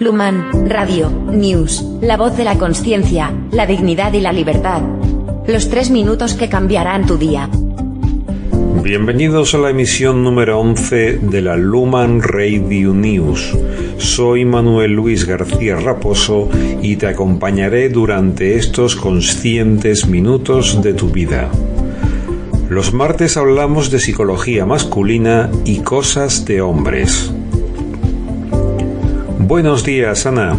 Luman, Radio, News, la voz de la conciencia, la dignidad y la libertad. Los tres minutos que cambiarán tu día. Bienvenidos a la emisión número 11 de la Luman Radio News. Soy Manuel Luis García Raposo y te acompañaré durante estos conscientes minutos de tu vida. Los martes hablamos de psicología masculina y cosas de hombres. Buenos días, Ana.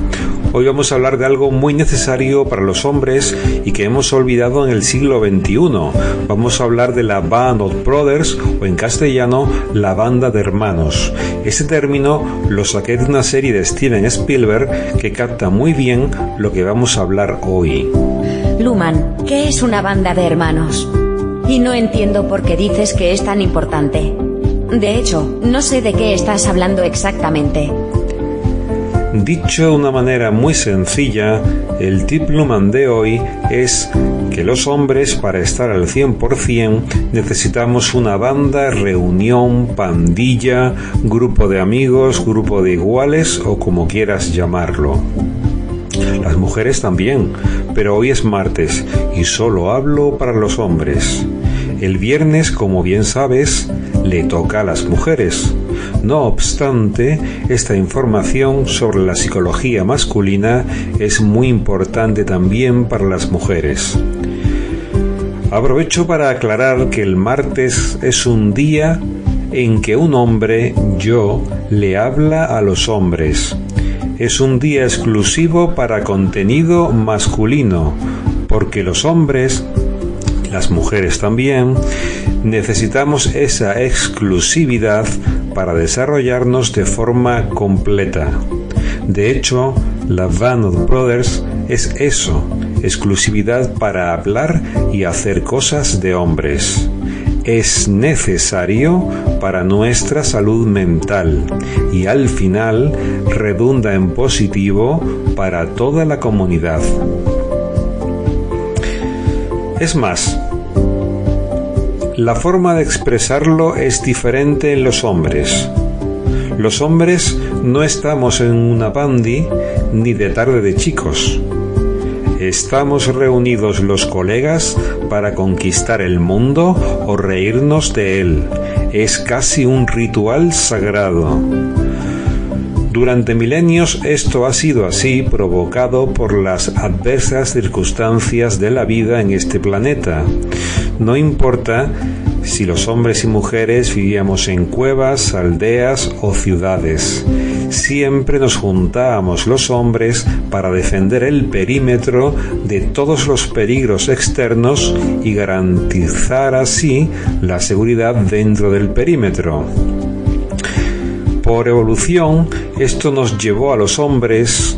Hoy vamos a hablar de algo muy necesario para los hombres y que hemos olvidado en el siglo XXI. Vamos a hablar de la Band of Brothers o en castellano la banda de hermanos. Este término lo saqué de una serie de Steven Spielberg que capta muy bien lo que vamos a hablar hoy. Luman, ¿qué es una banda de hermanos? Y no entiendo por qué dices que es tan importante. De hecho, no sé de qué estás hablando exactamente. Dicho de una manera muy sencilla, el tip Luman de hoy es que los hombres para estar al 100% necesitamos una banda, reunión, pandilla, grupo de amigos, grupo de iguales o como quieras llamarlo. Las mujeres también, pero hoy es martes y solo hablo para los hombres. El viernes, como bien sabes, le toca a las mujeres. No obstante, esta información sobre la psicología masculina es muy importante también para las mujeres. Aprovecho para aclarar que el martes es un día en que un hombre, yo, le habla a los hombres. Es un día exclusivo para contenido masculino, porque los hombres las mujeres también, necesitamos esa exclusividad para desarrollarnos de forma completa. De hecho, la Van of Brothers es eso, exclusividad para hablar y hacer cosas de hombres. Es necesario para nuestra salud mental y al final redunda en positivo para toda la comunidad. Es más, la forma de expresarlo es diferente en los hombres. Los hombres no estamos en una pandi ni de tarde de chicos. Estamos reunidos los colegas para conquistar el mundo o reírnos de él. Es casi un ritual sagrado. Durante milenios esto ha sido así provocado por las adversas circunstancias de la vida en este planeta. No importa si los hombres y mujeres vivíamos en cuevas, aldeas o ciudades. Siempre nos juntábamos los hombres para defender el perímetro de todos los peligros externos y garantizar así la seguridad dentro del perímetro. Por evolución, esto nos llevó a los hombres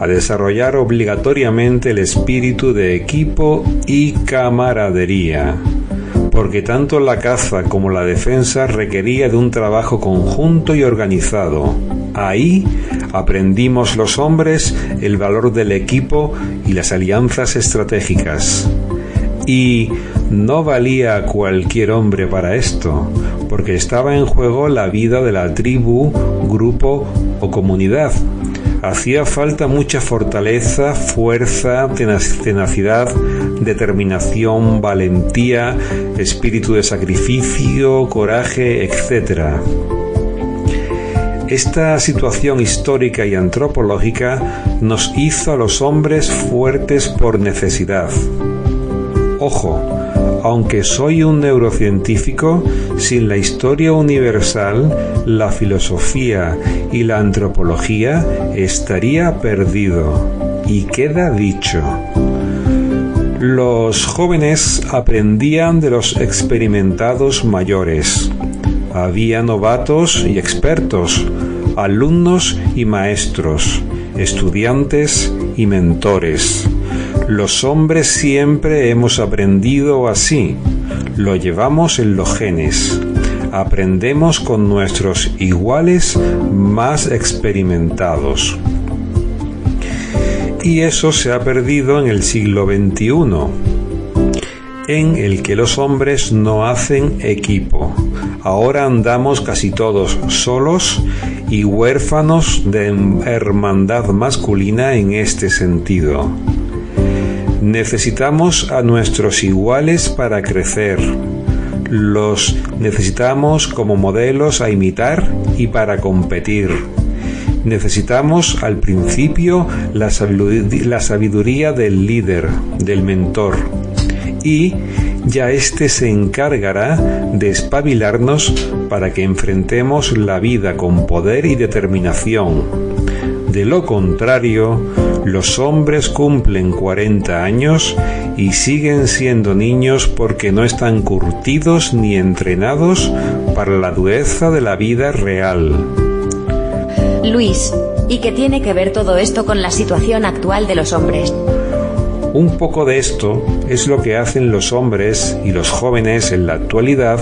a desarrollar obligatoriamente el espíritu de equipo y camaradería, porque tanto la caza como la defensa requería de un trabajo conjunto y organizado. Ahí aprendimos los hombres el valor del equipo y las alianzas estratégicas. Y no valía cualquier hombre para esto, porque estaba en juego la vida de la tribu, grupo o comunidad. Hacía falta mucha fortaleza, fuerza, tenacidad, determinación, valentía, espíritu de sacrificio, coraje, etc. Esta situación histórica y antropológica nos hizo a los hombres fuertes por necesidad. Ojo, aunque soy un neurocientífico, sin la historia universal, la filosofía y la antropología estaría perdido. Y queda dicho. Los jóvenes aprendían de los experimentados mayores. Había novatos y expertos, alumnos y maestros, estudiantes y mentores. Los hombres siempre hemos aprendido así, lo llevamos en los genes. Aprendemos con nuestros iguales más experimentados. Y eso se ha perdido en el siglo XXI, en el que los hombres no hacen equipo. Ahora andamos casi todos solos y huérfanos de hermandad masculina en este sentido. Necesitamos a nuestros iguales para crecer. Los necesitamos como modelos a imitar y para competir. Necesitamos al principio la sabiduría, del líder, del mentor. Y ya éste se encargará de espabilarnos para que enfrentemos la vida con poder y determinación. De lo contrario, los hombres cumplen 40 años y siguen siendo niños porque no están curtidos ni entrenados para la dureza de la vida real. Luis, ¿y qué tiene que ver todo esto con la situación actual de los hombres? Un poco de esto es lo que hacen los hombres y los jóvenes en la actualidad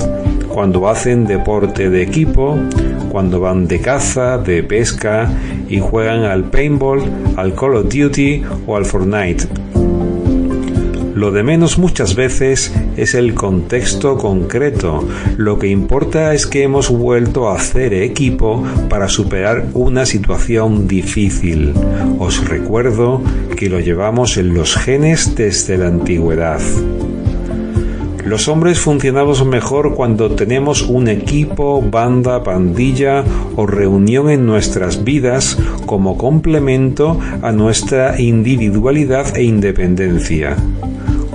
cuando hacen deporte de equipo, cuando van de caza, de pesca y juegan al paintball, al Call of Duty o al Fortnite. Lo de menos muchas veces es el contexto concreto. Lo que importa es que hemos vuelto a hacer equipo para superar una situación difícil. Os recuerdo que lo llevamos en los genes desde la antigüedad. Los hombres funcionamos mejor cuando tenemos un equipo, banda, pandilla o reunión en nuestras vidas como complemento a nuestra individualidad e independencia.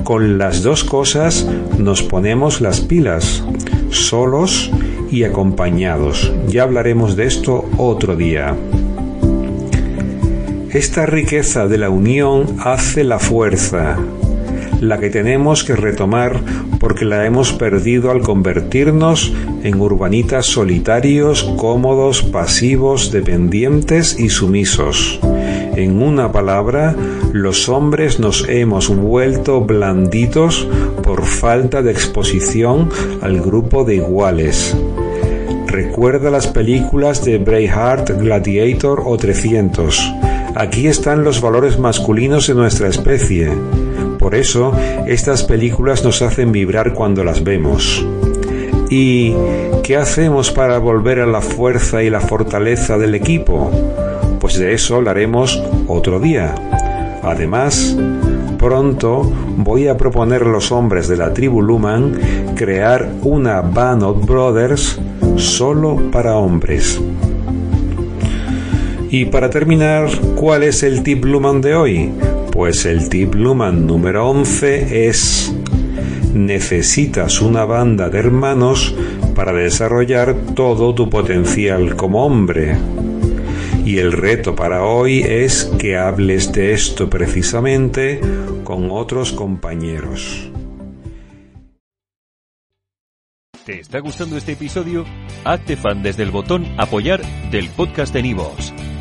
Con las dos cosas nos ponemos las pilas, solos y acompañados. Ya hablaremos de esto otro día. Esta riqueza de la unión hace la fuerza, la que tenemos que retomar porque la hemos perdido al convertirnos en urbanitas solitarios, cómodos, pasivos, dependientes y sumisos. En una palabra, los hombres nos hemos vuelto blanditos por falta de exposición al grupo de iguales. Recuerda las películas de Braveheart, Gladiator o 300. Aquí están los valores masculinos de nuestra especie por eso, estas películas nos hacen vibrar cuando las vemos. ¿Y qué hacemos para volver a la fuerza y la fortaleza del equipo? Pues de eso hablaremos otro día. Además, pronto voy a proponer a los hombres de la tribu Luman crear una Band of Brothers solo para hombres. Y para terminar, ¿cuál es el tip Luman de hoy? Pues el tip Luman número 11 es necesitas una banda de hermanos para desarrollar todo tu potencial como hombre. Y el reto para hoy es que hables de esto precisamente con otros compañeros. ¿Te está gustando este episodio? Hazte fan desde el botón apoyar del podcast de Nivos.